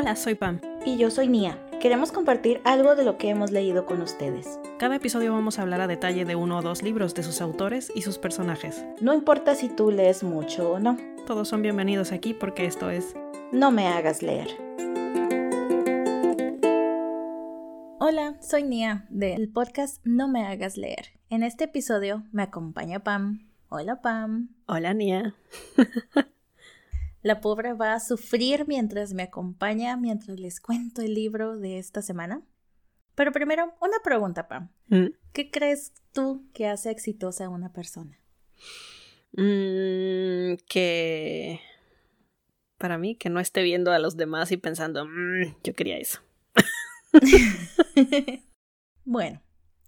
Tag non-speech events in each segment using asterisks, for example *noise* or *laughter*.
Hola, soy Pam. Y yo soy Nia. Queremos compartir algo de lo que hemos leído con ustedes. Cada episodio vamos a hablar a detalle de uno o dos libros de sus autores y sus personajes. No importa si tú lees mucho o no. Todos son bienvenidos aquí porque esto es No me hagas leer. Hola, soy Nia del podcast No me hagas leer. En este episodio me acompaña Pam. Hola Pam. Hola Nia. *laughs* La pobre va a sufrir mientras me acompaña, mientras les cuento el libro de esta semana. Pero primero, una pregunta, Pam. Mm. ¿Qué crees tú que hace exitosa a una persona? Mm, que para mí que no esté viendo a los demás y pensando, "Mm, yo quería eso. *laughs* bueno,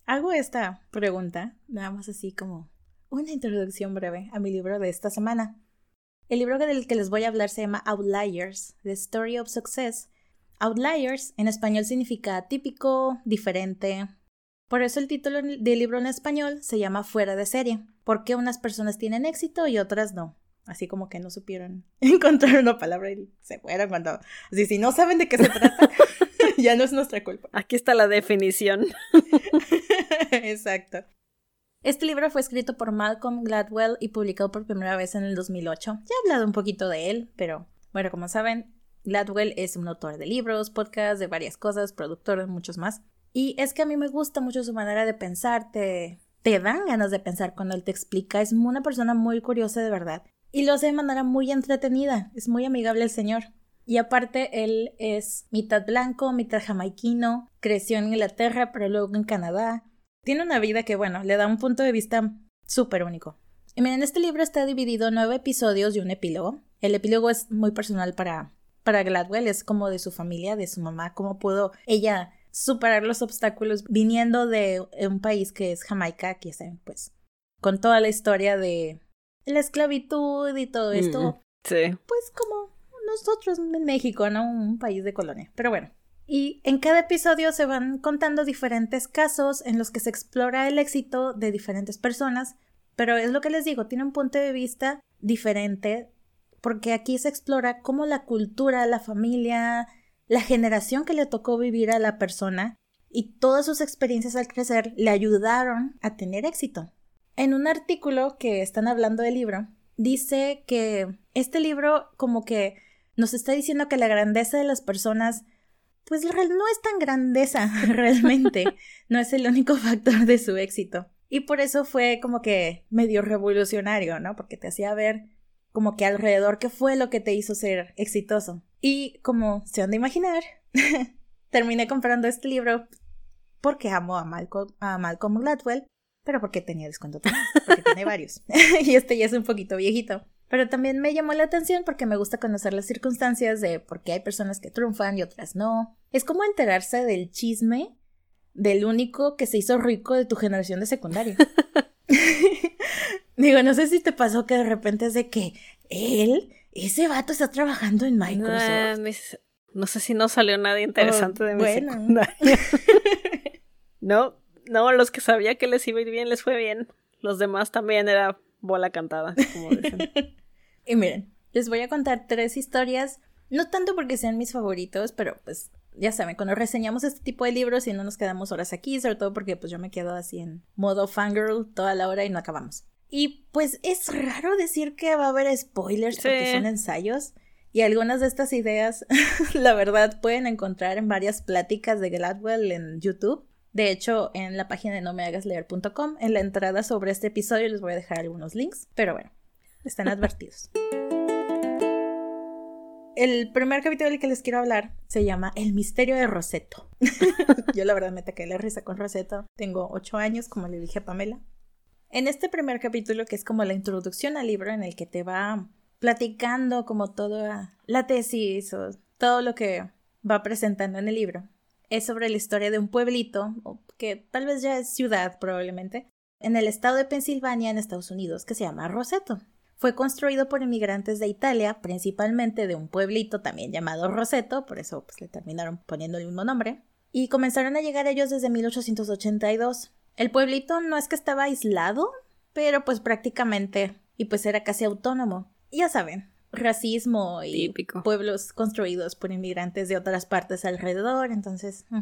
hago esta pregunta, nada más así como una introducción breve a mi libro de esta semana. El libro del que les voy a hablar se llama Outliers, The Story of Success. Outliers en español significa atípico, diferente. Por eso el título del libro en español se llama Fuera de serie, porque unas personas tienen éxito y otras no. Así como que no supieron *laughs* encontrar una palabra y se fueron cuando... Así, si no saben de qué se trata, *laughs* ya no es nuestra culpa. Aquí está la definición. *laughs* Exacto. Este libro fue escrito por Malcolm Gladwell y publicado por primera vez en el 2008. Ya he hablado un poquito de él, pero bueno, como saben, Gladwell es un autor de libros, podcasts, de varias cosas, productor de muchos más. Y es que a mí me gusta mucho su manera de pensar, te, te dan ganas de pensar cuando él te explica. Es una persona muy curiosa de verdad. Y lo hace de manera muy entretenida, es muy amigable el señor. Y aparte, él es mitad blanco, mitad jamaiquino, creció en Inglaterra, pero luego en Canadá. Tiene una vida que, bueno, le da un punto de vista súper único. Y miren, este libro está dividido en nueve episodios y un epílogo. El epílogo es muy personal para, para Gladwell, es como de su familia, de su mamá, cómo pudo ella superar los obstáculos viniendo de un país que es Jamaica, que saben, pues, con toda la historia de la esclavitud y todo esto. Mm, sí. Pues como nosotros en México, ¿no? Un país de colonia. Pero bueno. Y en cada episodio se van contando diferentes casos en los que se explora el éxito de diferentes personas, pero es lo que les digo, tiene un punto de vista diferente porque aquí se explora cómo la cultura, la familia, la generación que le tocó vivir a la persona y todas sus experiencias al crecer le ayudaron a tener éxito. En un artículo que están hablando del libro, dice que este libro como que nos está diciendo que la grandeza de las personas pues no es tan grandeza *laughs* realmente, no es el único factor de su éxito. Y por eso fue como que medio revolucionario, ¿no? Porque te hacía ver como que alrededor qué fue lo que te hizo ser exitoso. Y como se han de imaginar, *laughs* terminé comprando este libro porque amo a Malcolm, a Malcolm Gladwell, pero porque tenía descuento también, porque tiene varios. *laughs* y este ya es un poquito viejito. Pero también me llamó la atención porque me gusta conocer las circunstancias de por qué hay personas que triunfan y otras no. Es como enterarse del chisme del único que se hizo rico de tu generación de secundaria. *laughs* Digo, no sé si te pasó que de repente es de que él, ese vato está trabajando en Microsoft. No, mis- no sé si no salió nada interesante Oh, de mi bueno. secundaria. *laughs* no, no, los que sabía que les iba a ir bien les fue bien. Los demás también era bola cantada, como dicen. *laughs* Y miren, les voy a contar tres historias, no tanto porque sean mis favoritos, pero pues ya saben, cuando reseñamos este tipo de libros y no nos quedamos horas aquí, sobre todo porque pues yo me quedo así en modo fangirl toda la hora y no acabamos. Y pues es raro decir que va a haber spoilers porque son ensayos. Y algunas de estas ideas, *laughs* la verdad, pueden encontrar en varias pláticas de Gladwell en YouTube. De hecho, en la página de nomehagasleer.com, en la entrada sobre este episodio les voy a dejar algunos links. Pero bueno, están advertidos. El primer capítulo del que les quiero hablar se llama El misterio de Roseto. *laughs* Yo la verdad me taqué la risa con Roseto. Tengo ocho años, como le dije a Pamela. En este primer capítulo, que es como la introducción al libro en el que te va platicando como toda la tesis o todo lo que va presentando en el libro, es sobre la historia de un pueblito, que tal vez ya es ciudad probablemente, en el estado de Pensilvania, en Estados Unidos, que se llama Roseto. Fue construido por inmigrantes de Italia, principalmente de un pueblito también llamado Roseto, por eso pues, le terminaron poniendo el mismo nombre, y comenzaron a llegar ellos desde 1882. El pueblito no es que estaba aislado, pero pues prácticamente, y pues era casi autónomo. Ya saben, racismo y pueblos construidos por inmigrantes de otras partes alrededor, entonces... Mm.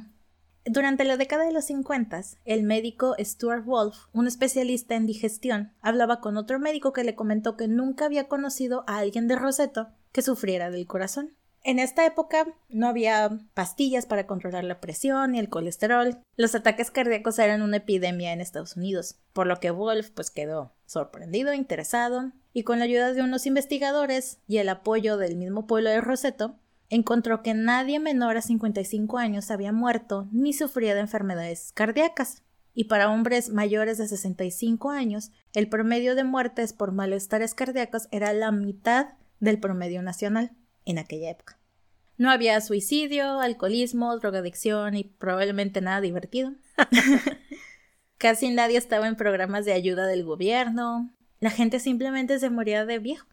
Durante la década de los 50, el médico Stuart Wolf, un especialista en digestión, hablaba con otro médico que le comentó que nunca había conocido a alguien de Roseto que sufriera del corazón. En esta época no había pastillas para controlar la presión ni el colesterol. Los ataques cardíacos eran una epidemia en Estados Unidos, por lo que Wolf pues quedó sorprendido, interesado, y con la ayuda de unos investigadores y el apoyo del mismo pueblo de Roseto, encontró que nadie menor a 55 años había muerto ni sufría de enfermedades cardíacas. Y para hombres mayores de 65 años, el promedio de muertes por malestares cardíacos era la mitad del promedio nacional en aquella época. No había suicidio, alcoholismo, drogadicción y probablemente nada divertido. *laughs* Casi nadie estaba en programas de ayuda del gobierno. La gente simplemente se moría de viejo.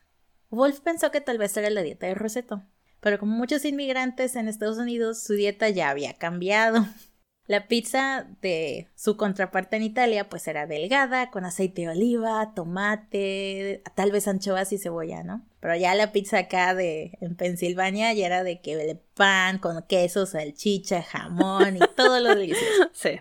Wolf pensó que tal vez era la dieta de Roseto, pero como muchos inmigrantes en Estados Unidos, su dieta ya había cambiado. *laughs* La pizza de su contraparte en Italia pues era delgada, con aceite de oliva, tomate, tal vez anchoas y cebolla, ¿no? Pero ya la pizza acá de en Pensilvania ya era de que el pan con queso, salchicha, jamón y *laughs* todo lo delicioso. Sí.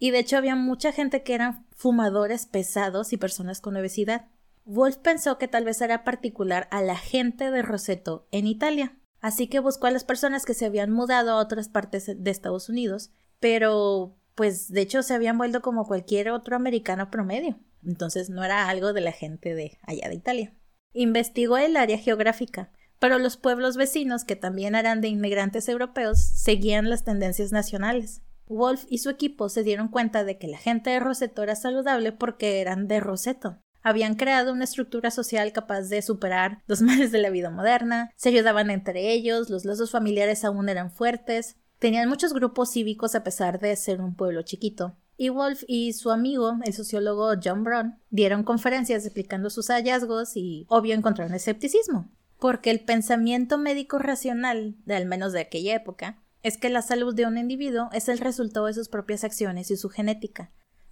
Y de hecho había mucha gente que eran fumadores pesados y personas con obesidad. Wolf pensó que tal vez era particular a la gente de Roseto en Italia. Así que buscó a las personas que se habían mudado a otras partes de Estados Unidos pero pues de hecho se habían vuelto como cualquier otro americano promedio. Entonces no era algo de la gente de allá de Italia. Investigó el área geográfica, pero los pueblos vecinos, que también eran de inmigrantes europeos, seguían las tendencias nacionales. Wolf y su equipo se dieron cuenta de que la gente de Roseto era saludable porque eran de Roseto. Habían creado una estructura social capaz de superar *laughs* los males de la vida moderna, se ayudaban entre ellos, los lazos familiares aún eran fuertes, Tenían muchos grupos cívicos a pesar de ser un pueblo chiquito. Y Wolf y su amigo, el sociólogo John Brown, dieron conferencias explicando sus hallazgos y, obvio, encontraron escepticismo. Porque el pensamiento médico racional, de al menos de aquella época, es que la salud de un individuo es el resultado de sus propias acciones y su genética,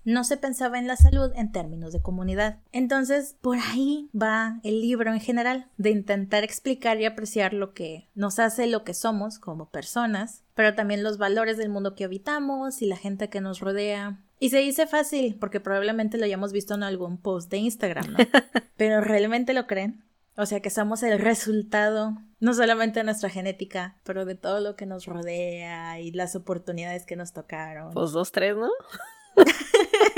no se pensaba en la salud en términos de comunidad. Entonces, por ahí va el libro en general, de intentar explicar y apreciar lo que nos hace lo que somos como personas, pero también los valores del mundo que habitamos y la gente que nos rodea. Y se dice fácil, porque probablemente lo hayamos visto en algún post de Instagram, ¿no? *laughs* pero realmente lo creen. O sea que somos el resultado no solamente de nuestra genética, pero de todo lo que nos rodea y las oportunidades que nos tocaron. Pues dos, tres, ¿no? *laughs*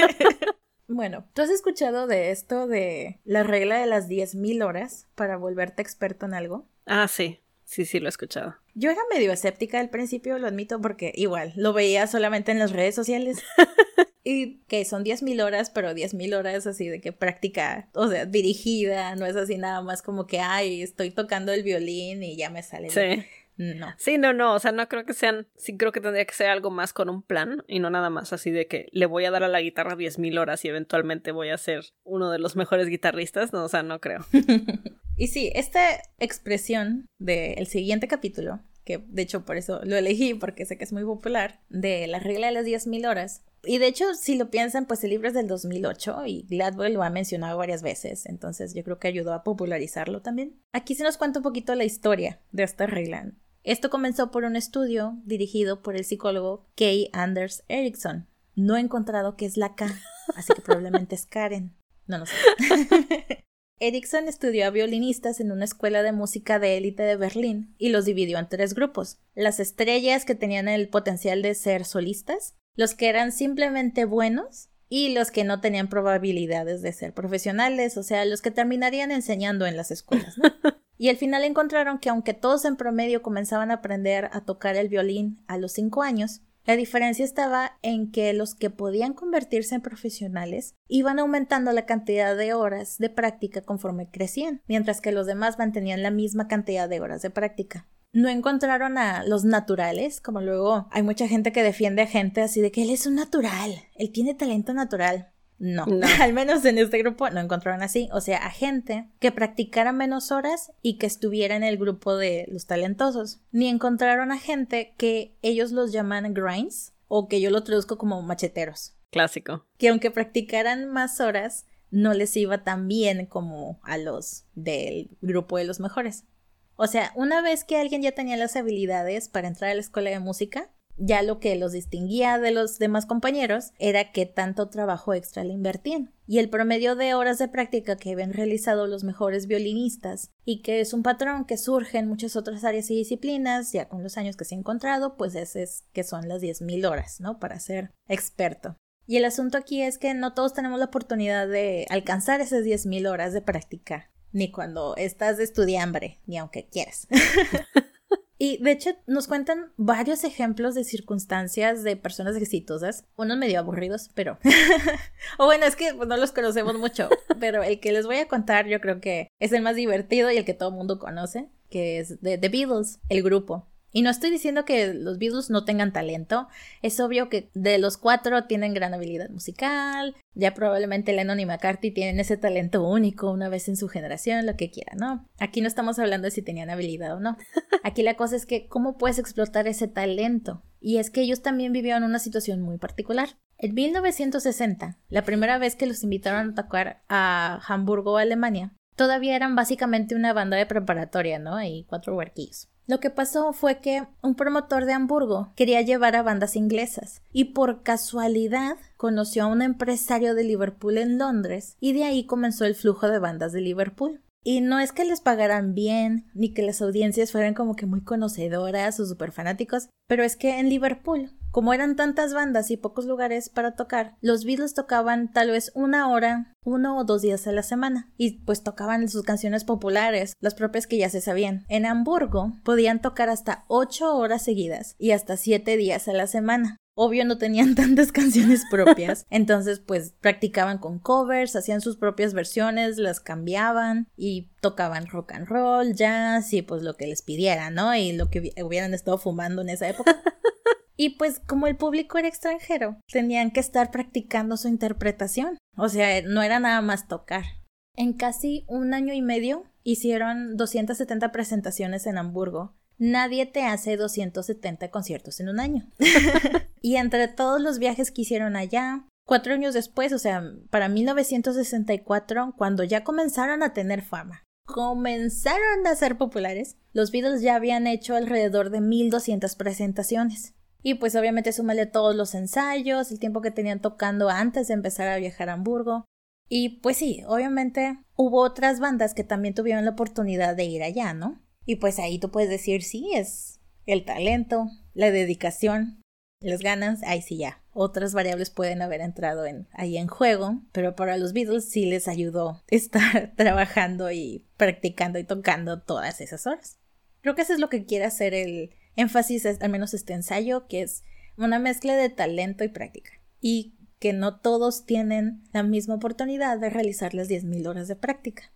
*laughs* bueno, ¿tú has escuchado de esto de la regla de las 10.000 horas para volverte experto en algo? Ah, sí. Sí, sí, lo he escuchado. Yo era medio escéptica al principio, lo admito, porque igual lo veía solamente en las redes sociales. *laughs* y que son 10.000 horas, pero 10.000 horas así de que práctica, o sea, dirigida, no es así nada más como que, ay, estoy tocando el violín y ya me sale. Sí. No. Sí, no, no, o sea, no creo que sean, sí creo que tendría que ser algo más con un plan y no nada más así de que le voy a dar a la guitarra 10.000 horas y eventualmente voy a ser uno de los mejores guitarristas, no, o sea, no creo. *laughs* y sí, esta expresión del siguiente capítulo, que de hecho por eso lo elegí porque sé que es muy popular, de la regla de las 10.000 horas, y de hecho, si lo piensan, pues el libro es del 2008 y Gladwell lo ha mencionado varias veces, entonces yo creo que ayudó a popularizarlo también. Aquí se nos cuenta un poquito la historia de esta regla. Esto comenzó por un estudio dirigido por el psicólogo Kay Anders Erickson. No he encontrado qué es la K, así que probablemente es Karen. No, no sé. *laughs* Erickson estudió a violinistas en una escuela de música de élite de Berlín y los dividió en tres grupos. Las estrellas que tenían el potencial de ser solistas, los que eran simplemente buenos y los que no tenían probabilidades de ser profesionales, o sea, los que terminarían enseñando en las escuelas. *laughs* Y al final encontraron que aunque todos en promedio comenzaban a aprender a tocar el violín a los cinco años, la diferencia estaba en que los que podían convertirse en profesionales iban aumentando la cantidad de horas de práctica conforme crecían, mientras que los demás mantenían la misma cantidad de horas de práctica. No encontraron a los naturales, como luego hay mucha gente que defiende a gente así de que él es un natural, él tiene talento natural. No. *laughs* Al menos en este grupo no encontraron así. O sea, a gente que practicara menos horas y que estuviera en el grupo de los talentosos. Ni encontraron a gente que ellos los llaman grinds o que yo lo traduzco como macheteros. Clásico. Que aunque practicaran más horas, no les iba tan bien como a los del grupo de los mejores. O sea, una vez que alguien ya tenía las habilidades para entrar a la escuela de música, ya lo que los distinguía de los demás compañeros era que tanto trabajo extra le invertían. Y el promedio de horas de práctica que habían realizado los mejores violinistas, y que es un patrón que surge en muchas otras áreas y disciplinas, ya con los años que se ha encontrado, pues ese es que son las 10.000 horas, ¿no? Para ser experto. Y el asunto aquí es que no todos tenemos la oportunidad de alcanzar esas 10.000 horas de práctica, ni cuando estás de estudiambre, ni aunque quieras. *laughs* Y de hecho nos cuentan varios ejemplos de circunstancias de personas exitosas, unos medio aburridos, pero... *laughs* o bueno, es que pues, no los conocemos mucho, pero el que les voy a contar yo creo que es el más divertido y el que todo el mundo conoce, que es de The Beatles, el grupo. Y no estoy diciendo que los Beatles no tengan talento, es obvio que de los cuatro tienen gran habilidad musical, ya probablemente Lennon y McCarthy tienen ese talento único una vez en su generación, lo que quiera, ¿no? Aquí no estamos hablando de si tenían habilidad o no. *laughs* Aquí la cosa es que cómo puedes explotar ese talento. Y es que ellos también vivieron una situación muy particular. En 1960, la primera vez que los invitaron a tocar a Hamburgo, Alemania, todavía eran básicamente una banda de preparatoria, ¿no? Y cuatro huerquillos. Lo que pasó fue que un promotor de Hamburgo quería llevar a bandas inglesas y por casualidad conoció a un empresario de Liverpool en Londres y de ahí comenzó el flujo de bandas de Liverpool. Y no es que les pagaran bien, ni que las audiencias fueran como que muy conocedoras o super fanáticos, pero es que en Liverpool como eran tantas bandas y pocos lugares para tocar, los Beatles tocaban tal vez una hora, uno o dos días a la semana, y pues tocaban sus canciones populares, las propias que ya se sabían. En Hamburgo podían tocar hasta ocho horas seguidas y hasta siete días a la semana. Obvio no tenían *laughs* tantas canciones propias, *laughs* entonces pues practicaban con covers, hacían sus propias versiones, las cambiaban y tocaban rock and roll, jazz y pues lo que les pidieran, ¿no? Y lo que hubieran estado fumando en esa época. *laughs* Y pues como el público era extranjero, tenían que estar practicando su interpretación. O sea, no era nada más tocar. En casi un año y medio hicieron 270 presentaciones en Hamburgo. Nadie te hace 270 conciertos en un año. *laughs* y entre todos los viajes que hicieron allá, cuatro años después, o sea, para 1964, cuando ya comenzaron a tener fama, comenzaron a ser populares, los Beatles ya habían hecho alrededor de 1200 presentaciones. Y pues obviamente súmale todos los ensayos, el tiempo que tenían tocando antes de empezar a viajar a Hamburgo. Y pues sí, obviamente hubo otras bandas que también tuvieron la oportunidad de ir allá, ¿no? Y pues ahí tú puedes decir, sí, es el talento, la dedicación, las ganas, ahí sí ya. Otras variables pueden haber entrado en, ahí en juego, pero para los Beatles sí les ayudó *laughs* estar trabajando y practicando y tocando todas esas horas. Creo que eso es lo que quiere hacer el, énfasis es al menos este ensayo, que es una mezcla de talento y práctica. Y que no todos tienen la misma oportunidad de realizar las 10.000 horas de práctica.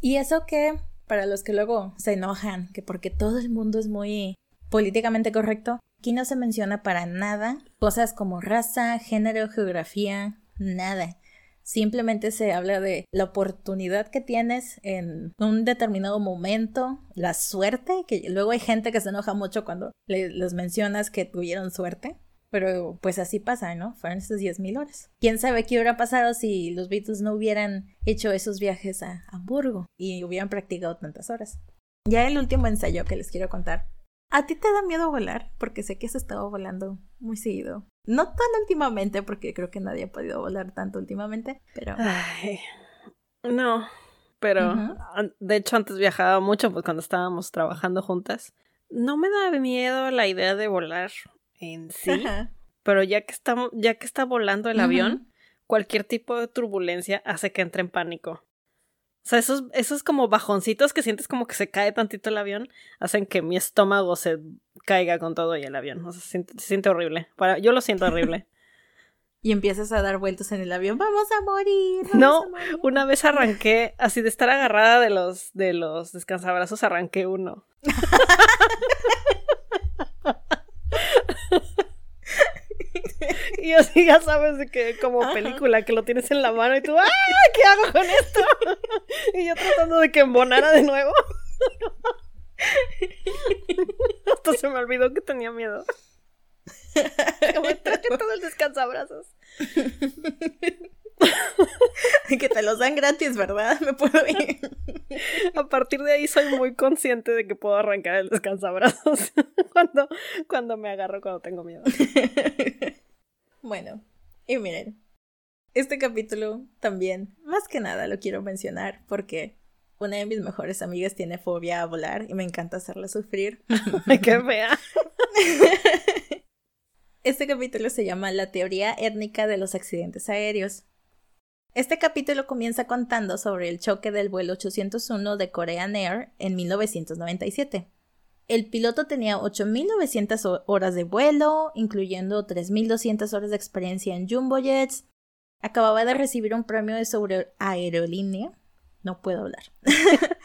Y eso que, para los que luego se enojan, que porque todo el mundo es muy políticamente correcto, aquí no se menciona para nada cosas como raza, género, geografía, nada. Simplemente se habla de la oportunidad que tienes en un determinado momento, la suerte, que luego hay gente que se enoja mucho cuando les mencionas que tuvieron suerte. Pero pues así pasa, ¿no? Fueron esas 10.000 horas. ¿Quién sabe qué hubiera pasado si los Beatles no hubieran hecho esos viajes a Hamburgo y hubieran practicado tantas horas? Ya el último ensayo que les quiero contar. ¿A ti te da miedo volar? Porque sé que has estado volando muy seguido. No tan últimamente, porque creo que nadie ha podido volar tanto últimamente, pero... no, pero de hecho antes viajaba mucho, pues cuando estábamos trabajando juntas. No me da miedo la idea de volar en sí, pero ya que está, ya que está volando el avión, cualquier tipo de turbulencia hace que entre en pánico. O sea, esos, esos como bajoncitos que sientes como que se cae tantito el avión hacen que mi estómago se caiga con todo y el avión. O sea, se siente, horrible. Para, yo lo siento horrible. *laughs* y empiezas a dar vueltas en el avión. Vamos a morir. no, una vez arranqué, así de estar agarrada de los, de los descansabrazos, arranqué uno. *laughs* *laughs* Y así ya sabes de que como película que lo tienes en la mano y tú, ¡ah! ¿Qué hago con esto? *laughs* y yo tratando de que embonara de nuevo. *laughs* Hasta se me olvidó que tenía miedo. Como traje todo el descansabrazos. que te los dan gratis, ¿verdad? Me puedo ir. *laughs* A partir de ahí soy muy consciente de que puedo arrancar el descansabrazos *laughs* cuando, cuando me agarro cuando tengo miedo. *laughs* bueno, y miren, este capítulo también, más que nada lo quiero mencionar porque una de mis mejores amigas tiene fobia a volar y me encanta hacerla sufrir. Qué fea. Este capítulo se llama La teoría étnica de los accidentes aéreos. Este capítulo comienza contando sobre el choque del vuelo 801 de Korean Air en 1997. El piloto tenía 8.900 horas de vuelo, incluyendo 3.200 horas de experiencia en jumbo jets. Acababa de recibir un premio de sobre aerolínea. No puedo hablar. *laughs*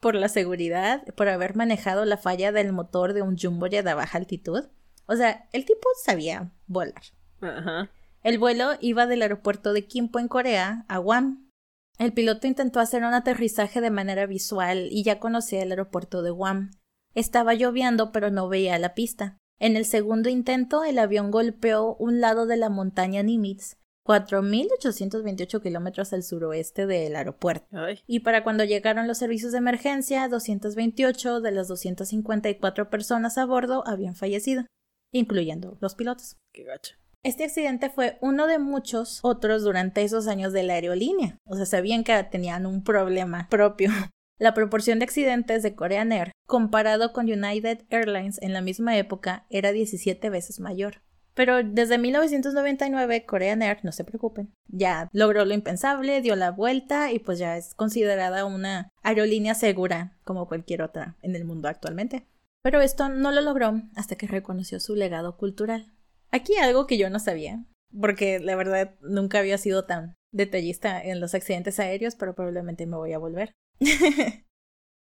por la seguridad, por haber manejado la falla del motor de un jumbo jet a baja altitud. O sea, el tipo sabía volar. Ajá. El vuelo iba del aeropuerto de Kimpo en Corea a Guam. El piloto intentó hacer un aterrizaje de manera visual y ya conocía el aeropuerto de Guam. Estaba lloviendo pero no veía la pista. En el segundo intento el avión golpeó un lado de la montaña Nimitz, 4.828 kilómetros al suroeste del aeropuerto. Ay. Y para cuando llegaron los servicios de emergencia, 228 de las 254 personas a bordo habían fallecido, incluyendo los pilotos. Qué gacha. Este accidente fue uno de muchos otros durante esos años de la aerolínea. O sea, sabían que tenían un problema propio. *laughs* La proporción de accidentes de Korean Air comparado con United Airlines en la misma época era 17 veces mayor. Pero desde 1999 Korean Air, no se preocupen, ya logró lo impensable, dio la vuelta y pues ya es considerada una aerolínea segura como cualquier otra en el mundo actualmente. Pero esto no lo logró hasta que reconoció su legado cultural. Aquí algo que yo no sabía, porque la verdad nunca había sido tan detallista en los accidentes aéreos, pero probablemente me voy a volver. *laughs*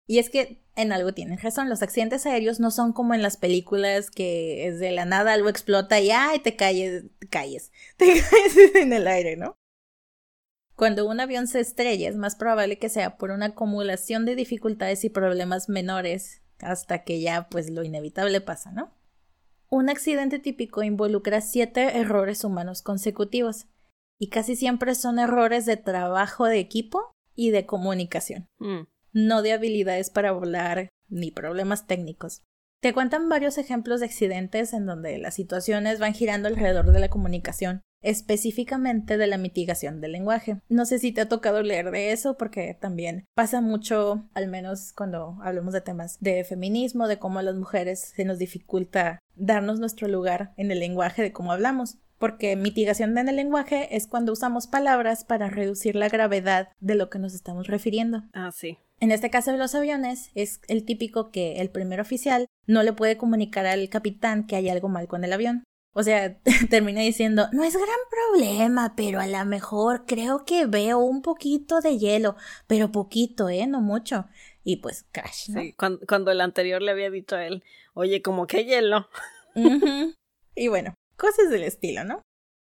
y es que en algo tienen razón, los accidentes aéreos no son como en las películas que es de la nada algo explota y ¡ay! te calles, *laughs* te calles, te caes en el aire, ¿no? Cuando un avión se estrella es más probable que sea por una acumulación de dificultades y problemas menores hasta que ya pues lo inevitable pasa, ¿no? Un accidente típico involucra siete errores humanos consecutivos y casi siempre son errores de trabajo de equipo y de comunicación, Mm. no de habilidades para volar ni problemas técnicos. Te cuentan varios ejemplos de accidentes en donde las situaciones van girando alrededor de la comunicación, específicamente de la mitigación del lenguaje. No sé si te ha tocado leer de eso porque también pasa mucho, al menos cuando hablamos de temas de feminismo, de cómo a las mujeres se nos dificulta darnos nuestro lugar en el lenguaje de cómo hablamos. Porque mitigación en el lenguaje es cuando usamos palabras para reducir la gravedad de lo que nos estamos refiriendo. Ah, sí. En este caso de los aviones, es el típico que el primer oficial no le puede comunicar al capitán que hay algo mal con el avión. O sea, *laughs* termina diciendo, no es gran problema, pero a lo mejor creo que veo un poquito de hielo, pero poquito, ¿eh? No mucho. Y pues crash, ¿no? Sí, cuando, cuando el anterior le había dicho a él, oye, como que hielo. *laughs* Y bueno, cosas del estilo, ¿no?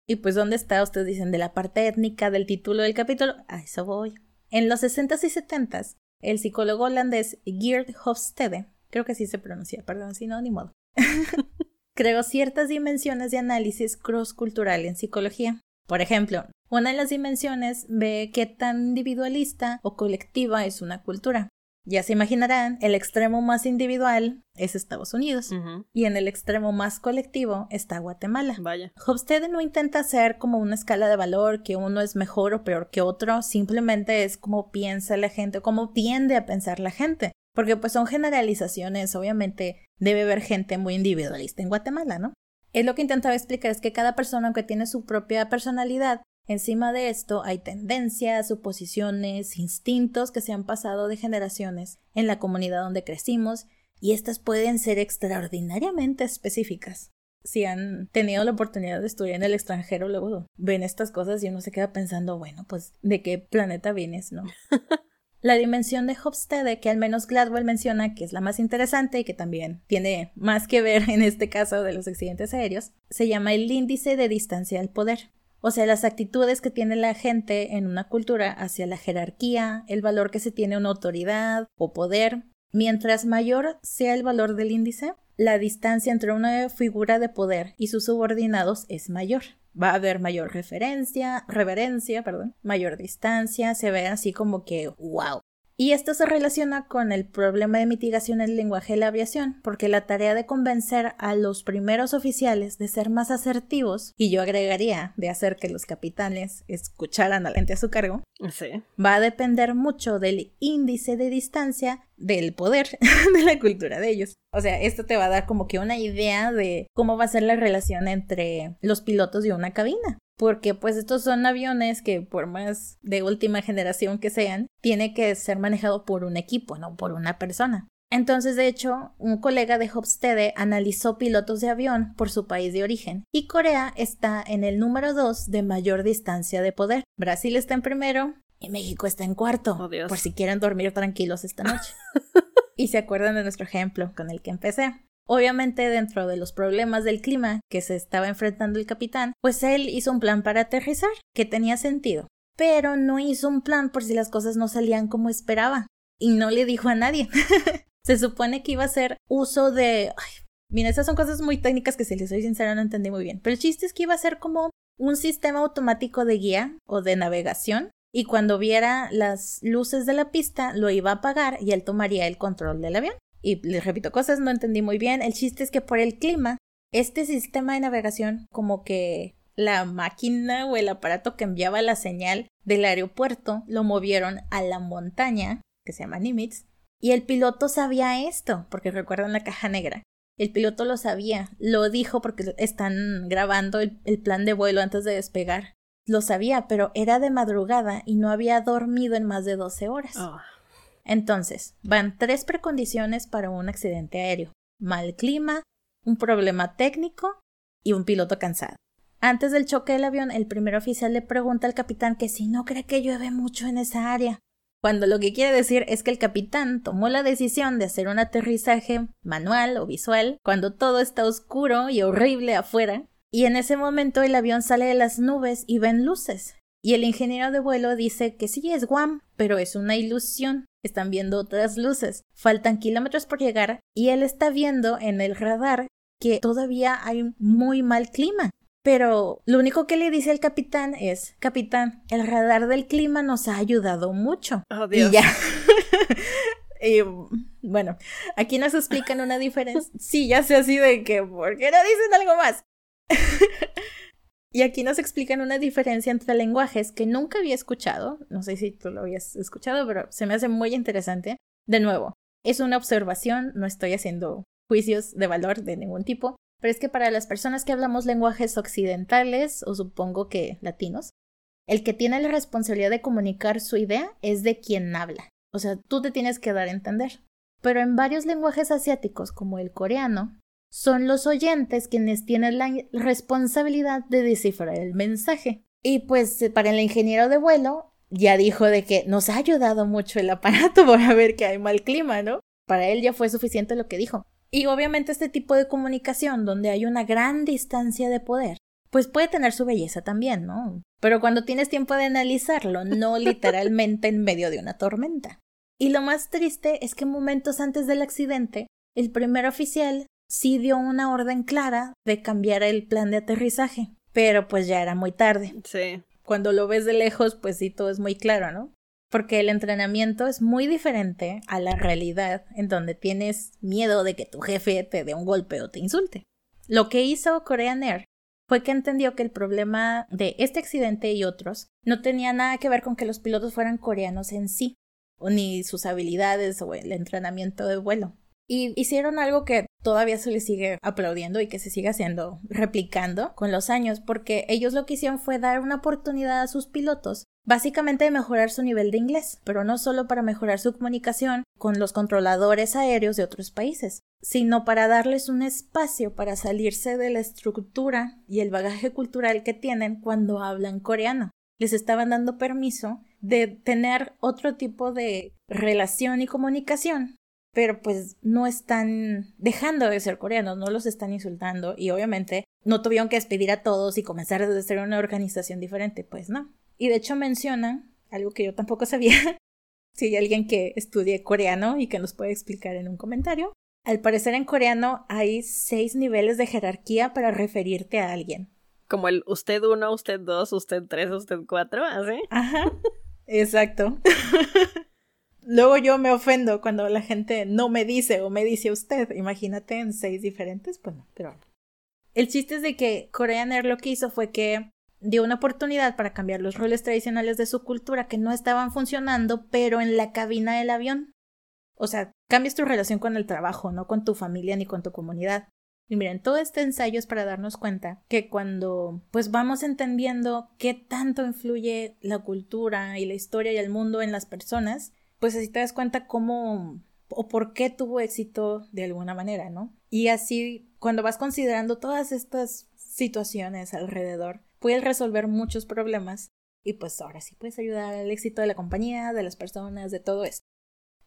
Y pues, ¿dónde está? Ustedes dicen de la parte étnica del título del capítulo. A eso voy. En los 60s y 70s, el psicólogo holandés Geert Hofstede, creo que así se pronuncia, perdón, si no, ni modo, *laughs* creó ciertas dimensiones de análisis cross-cultural en psicología. Por ejemplo, una de las dimensiones ve qué tan individualista o colectiva es una cultura. Ya se imaginarán, el extremo más individual es Estados Unidos y en el extremo más colectivo está Guatemala. Vaya. Hofstede no intenta hacer como una escala de valor que uno es mejor o peor que otro, simplemente es como piensa la gente, cómo tiende a pensar la gente, porque pues son generalizaciones, obviamente debe haber gente muy individualista en Guatemala, ¿no? Él lo que intentaba explicar es que cada persona, aunque tiene su propia personalidad, encima de esto hay tendencias, suposiciones, instintos que se han pasado de generaciones en la comunidad donde crecimos y estas pueden ser extraordinariamente específicas. Si han tenido la oportunidad de estudiar en el extranjero, luego ven estas cosas y uno se queda pensando, bueno, pues, ¿de qué planeta vienes, no? *laughs* La dimensión de Hofstede, que al menos Gladwell menciona que es la más interesante y que también tiene más que ver en este caso de los accidentes aéreos, se llama el índice de distancia al poder. O sea, las actitudes que tiene la gente en una cultura hacia la jerarquía, el valor que se tiene una autoridad o poder. Mientras mayor sea el valor del índice, la distancia entre una figura de poder y sus subordinados es mayor. Va a haber mayor referencia, reverencia, perdón, mayor distancia, se ve así como que wow, y esto se relaciona con el problema de mitigación en el lenguaje de la aviación, porque la tarea de convencer a los primeros oficiales de ser más asertivos, y yo agregaría de hacer que los capitanes escucharan a la gente a su cargo, va a depender mucho del índice de distancia del poder *laughs* de la cultura de ellos. O sea, esto te va a dar como que una idea de cómo va a ser la relación entre los pilotos de una cabina porque pues estos son aviones que por más de última generación que sean, tiene que ser manejado por un equipo, no por una persona. Entonces, de hecho, un colega de Hofstede analizó pilotos de avión por su país de origen y Corea está en el número 2 de mayor distancia de poder. Brasil está en primero y México está en cuarto, oh, por si quieren dormir tranquilos esta noche. *laughs* y se acuerdan de nuestro ejemplo con el que empecé. Obviamente dentro de los problemas del clima que se estaba enfrentando el capitán, pues él hizo un plan para aterrizar, que tenía sentido, pero no hizo un plan por si las cosas no salían como esperaba, y no le dijo a nadie. *laughs* se supone que iba a hacer uso de... Ay, mira, esas son cosas muy técnicas que si les soy sincera no entendí muy bien, pero el chiste es que iba a ser como un sistema automático de guía o de navegación y cuando viera las luces de la pista lo iba a apagar y él tomaría el control del avión. Y les repito, cosas no entendí muy bien. El chiste es que por el clima, este sistema de navegación, como que la máquina o el aparato que enviaba la señal del aeropuerto, lo movieron a la montaña, que se llama Nimitz, y el piloto sabía esto, porque recuerdan la caja negra. El piloto lo sabía, lo dijo porque están grabando el, plan de vuelo antes de despegar. Lo sabía, pero era de madrugada y no había dormido en más de 12 horas. Oh. Entonces, van tres precondiciones para un accidente aéreo. Mal clima, un problema técnico y un piloto cansado. Antes del choque del avión, el primer oficial le pregunta al capitán que si no cree que llueve mucho en esa área, cuando lo que quiere decir es que el capitán tomó la decisión de hacer un aterrizaje manual o visual cuando todo está oscuro y horrible afuera, y en ese momento el avión sale de las nubes y ven luces. Y el ingeniero de vuelo dice que sí es Guam, pero es una ilusión. Están viendo otras luces. Faltan kilómetros por llegar y él está viendo en el radar que todavía hay muy mal clima. Pero lo único que le dice el capitán es, capitán, el radar del clima nos ha ayudado mucho. Oh, Dios. Y ya. *laughs* *laughs* y bueno, aquí nos explican una diferencia. Sí, ya sé así de que, ¿por qué no dicen algo más? *laughs* Y aquí nos explican una diferencia entre lenguajes que nunca había escuchado. No sé si tú lo habías escuchado, pero se me hace muy interesante. De nuevo, es una observación, no estoy haciendo juicios de valor de ningún tipo, pero es que para las personas que hablamos lenguajes occidentales, o supongo que latinos, el que tiene la responsabilidad de comunicar su idea es de quien habla. O sea, tú te tienes que dar a entender. Pero en varios lenguajes asiáticos, como el coreano, son los oyentes quienes tienen la responsabilidad de descifrar el mensaje. Y pues eh, para el ingeniero de vuelo ya dijo de que nos ha ayudado mucho el aparato *laughs* para ver que hay mal clima, ¿no? Para él ya fue suficiente lo que dijo. Y obviamente este tipo de comunicación donde hay una gran distancia de poder, pues puede tener su belleza también, ¿no? Pero cuando tienes tiempo de analizarlo, no *laughs* literalmente en medio de una tormenta. Y lo más triste es que momentos antes del accidente, el primer oficial sí dio una orden clara de cambiar el plan de aterrizaje, pero pues ya era muy tarde. Sí. Cuando lo ves de lejos, pues sí, todo es muy claro, ¿no? Porque el entrenamiento es muy diferente a la realidad en donde tienes miedo de que tu jefe te dé un golpe o te insulte. Lo que hizo Korean Air fue que entendió que el problema de este accidente y otros no tenía nada que ver con que los pilotos fueran coreanos en sí, o ni sus habilidades o el entrenamiento de vuelo. Y hicieron algo que todavía se les sigue aplaudiendo y que se sigue haciendo, replicando con los años, porque ellos lo que hicieron fue dar una oportunidad a sus pilotos básicamente de mejorar su nivel de inglés, pero no solo para mejorar su comunicación con los controladores aéreos de otros países, sino para darles un espacio para salirse de la estructura y el bagaje cultural que tienen cuando hablan coreano. Les estaban dando permiso de tener otro tipo de relación y comunicación pero pues no están dejando de ser coreanos, no los están insultando y obviamente no tuvieron que despedir a todos y comenzar desde ser una organización diferente, pues no. Y de hecho mencionan algo que yo tampoco sabía, *laughs* si hay alguien que estudie coreano y que nos puede explicar en un comentario. Al parecer en coreano hay seis niveles de jerarquía para referirte a alguien. Como el usted uno, usted dos, usted tres, usted cuatro, así. Ajá. *laughs* Exacto. *laughs* Luego yo me ofendo cuando la gente no me dice o me dice usted. Imagínate en seis diferentes, pues no, pero El chiste es de que Korean Air lo que hizo fue que dio una oportunidad para cambiar los roles tradicionales de su cultura que no estaban funcionando, pero en la cabina del avión. O sea, cambias tu relación con el trabajo, no con tu familia ni con tu comunidad. Y miren, todo este ensayo es para darnos cuenta que cuando pues vamos entendiendo qué tanto influye la cultura y la historia y el mundo en las personas, pues así te das cuenta cómo o por qué tuvo éxito de alguna manera, ¿no? Y así, cuando vas considerando todas estas situaciones alrededor, puedes resolver muchos problemas y pues ahora sí puedes ayudar al éxito de la compañía, de las personas, de todo esto.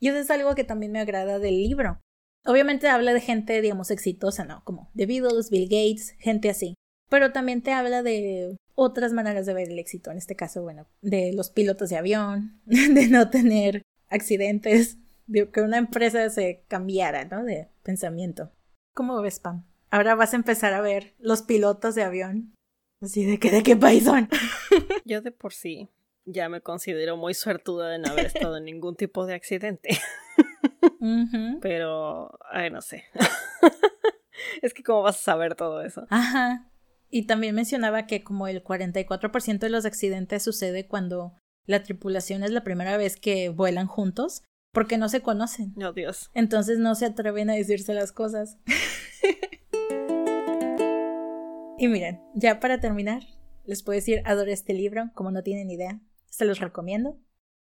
Y eso es algo que también me agrada del libro, Obviamente habla de gente, digamos, exitosa, ¿no? Como The Beatles, Bill Gates, gente así. Pero también te habla de otras maneras de ver el éxito. En este caso, bueno, de los pilotos de avión, *laughs* de no tener accidentes, de que una empresa se cambiara, ¿no? De pensamiento. ¿Cómo ves, Pam? Ahora vas a empezar a ver los pilotos de avión. Así de que de qué país son. *laughs* Yo de por sí ya me considero muy suertuda de no haber estado en ningún tipo de accidente. *laughs* Pero, ay, no sé. *laughs* es que cómo vas a saber todo eso. Ajá. Y también mencionaba que como el 44% de los accidentes sucede cuando la tripulación es la primera vez que vuelan juntos porque no se conocen. Oh, Dios. Entonces no se atreven a decirse las cosas. *laughs* y miren, ya para terminar, les puedo decir, adoro este libro, como no tienen idea. Se los recomiendo.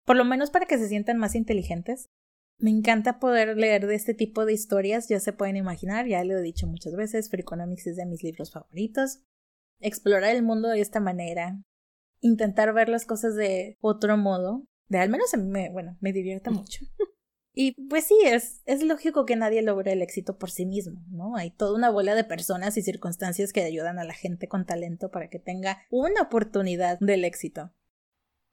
Por lo menos para que se sientan más inteligentes. Me encanta poder leer de este tipo de historias, ya se pueden imaginar, ya lo he dicho muchas veces, Freakonomics es de mis libros favoritos. Explorar el mundo de esta manera, intentar ver las cosas de otro modo, de al menos a mí me, bueno, me divierta mucho. Y pues sí, es, es lógico que nadie logre el éxito por sí mismo, ¿no? Hay toda una bola de personas y circunstancias que ayudan a la gente con talento para que tenga una oportunidad del éxito.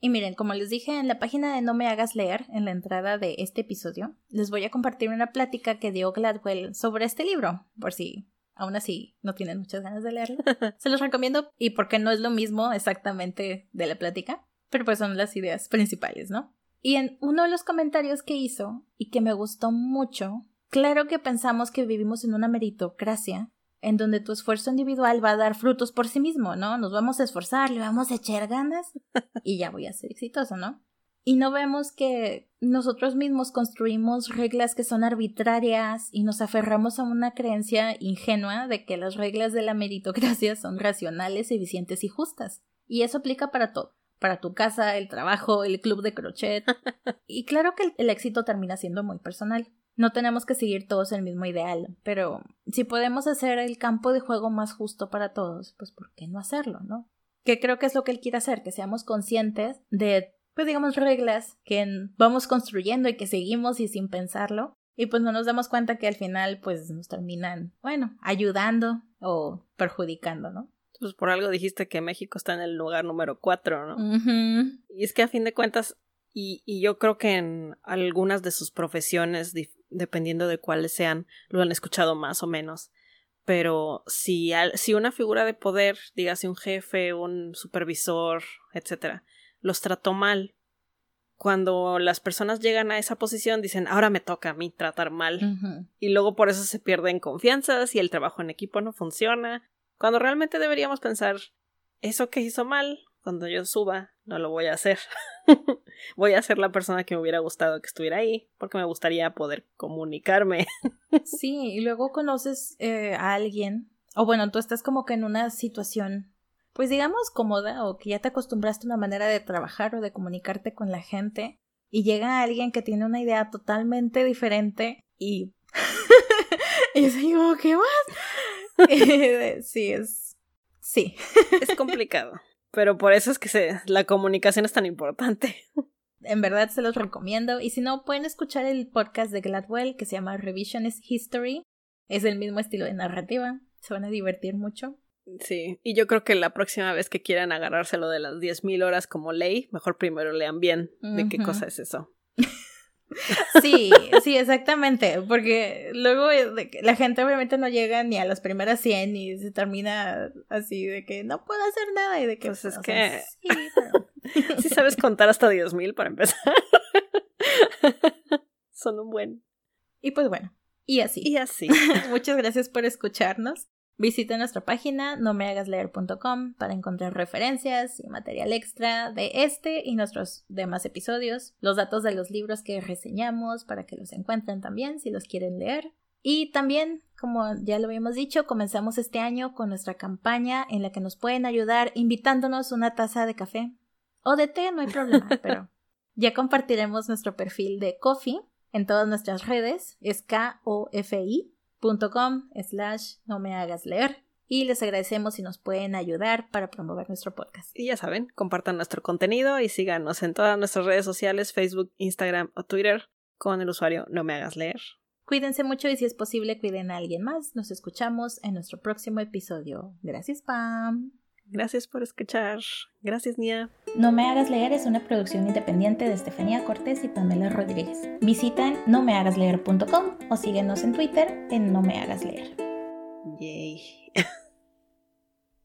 Y miren, como les dije en la página de No me hagas leer, en la entrada de este episodio, les voy a compartir una plática que dio Gladwell sobre este libro, por si aún así no tienen muchas ganas de leerlo. *laughs* Se los recomiendo y porque no es lo mismo exactamente de la plática, pero pues son las ideas principales, ¿no? Y en uno de los comentarios que hizo, y que me gustó mucho, claro que pensamos que vivimos en una meritocracia, en donde tu esfuerzo individual va a dar frutos por sí mismo, ¿no? Nos vamos a esforzar, le vamos a echar ganas *laughs* y ya voy a ser exitoso, ¿no? Y no vemos que nosotros mismos construimos reglas que son arbitrarias y nos aferramos a una creencia ingenua de que las reglas de la meritocracia son racionales, eficientes y justas. Y eso aplica para todo, para tu casa, el trabajo, el club de crochet. *laughs* Y claro que el éxito termina siendo muy personal. No tenemos que seguir todos el mismo ideal, pero si podemos hacer el campo de juego más justo para todos, pues ¿por qué no hacerlo, no? Que creo que es lo que él quiere hacer, que seamos conscientes de, pues digamos, reglas que vamos construyendo y que seguimos y sin pensarlo, y pues no nos damos cuenta que al final pues nos terminan, bueno, ayudando o perjudicando, ¿no? Pues por algo dijiste que México está en el lugar número cuatro, ¿no? Y es que a fin de cuentas, y, y, yo creo que en algunas de sus profesiones dependiendo de cuáles sean, lo han escuchado más o menos. Pero si, si una figura de poder, dígase un jefe, un supervisor, etcétera, los trató mal, cuando las personas llegan a esa posición dicen ahora me toca a mí tratar mal y luego por eso se pierden confianzas y el trabajo en equipo no funciona. Cuando realmente deberíamos pensar eso que hizo mal cuando yo suba, no lo voy a hacer. *laughs* voy a ser la persona que me hubiera gustado que estuviera ahí, porque me gustaría poder comunicarme. *laughs* sí, y luego conoces eh, a alguien, o bueno, tú estás como que en una situación, pues digamos cómoda, o que ya te acostumbraste a una manera de trabajar o de comunicarte con la gente, y llega alguien que tiene una idea totalmente diferente y... *laughs* y yo digo, ¿qué más? *laughs* sí, es... Sí. *laughs* es complicado. Pero por eso es que se, la comunicación es tan importante. En verdad se los recomiendo. Y si no, pueden escuchar el podcast de Gladwell que se llama Revisionist History. Es el mismo estilo de narrativa. Se van a divertir mucho. Sí, y yo creo que la próxima vez que quieran agarrárselo de las 10.000 horas como ley, mejor primero lean bien de qué cosa es eso. *laughs* Sí, sí, exactamente, porque luego eh, la gente obviamente no llega ni a las primeras 100 y se termina así de que no puedo hacer nada y de que... Pues es que... *laughs* sí, sabes contar hasta 10.000 para empezar. *laughs* Son un buen. Y pues bueno, y así. Y así. Muchas gracias por escucharnos. Visita nuestra página nomehagasleer.com para encontrar referencias y material extra de este y nuestros demás episodios, los datos de los libros que reseñamos para que los encuentren también si los quieren leer. Y también, como ya lo habíamos dicho, comenzamos este año con nuestra campaña en la que nos pueden ayudar invitándonos una taza de café o de té, no hay problema, *laughs* pero ya compartiremos nuestro perfil de Coffee en todas nuestras redes, es K-O-F-I com slash no me hagas leer y les agradecemos si nos pueden ayudar para promover nuestro podcast. Y ya saben, compartan nuestro contenido y síganos en todas nuestras redes sociales, Facebook, Instagram o Twitter con el usuario No me hagas leer. Cuídense mucho y si es posible cuiden a alguien más. Nos escuchamos en nuestro próximo episodio. Gracias, Pam. Gracias por escuchar. Gracias, Nia. No me hagas leer es una producción independiente de Estefanía Cortés y Pamela Rodríguez. Visita nomehagasleer.com o síguenos en Twitter en No me hagas leer. Yay. *laughs*